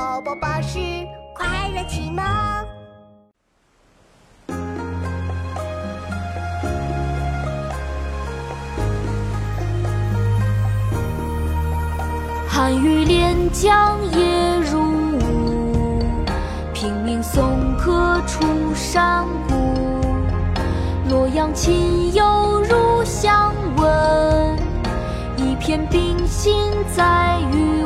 宝宝巴士快乐启蒙。寒雨连江夜入吴，平明送客出山谷。洛阳亲友如相问，一片冰心在玉。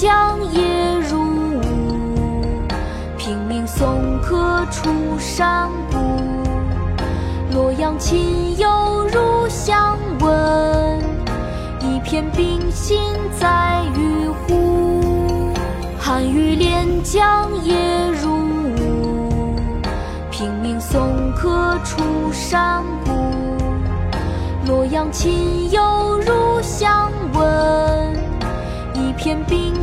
江夜入吴，平明送客出山谷。洛阳亲友如相问，一片冰心在玉壶。寒雨连江夜入吴，平明送客出山谷。洛阳亲友如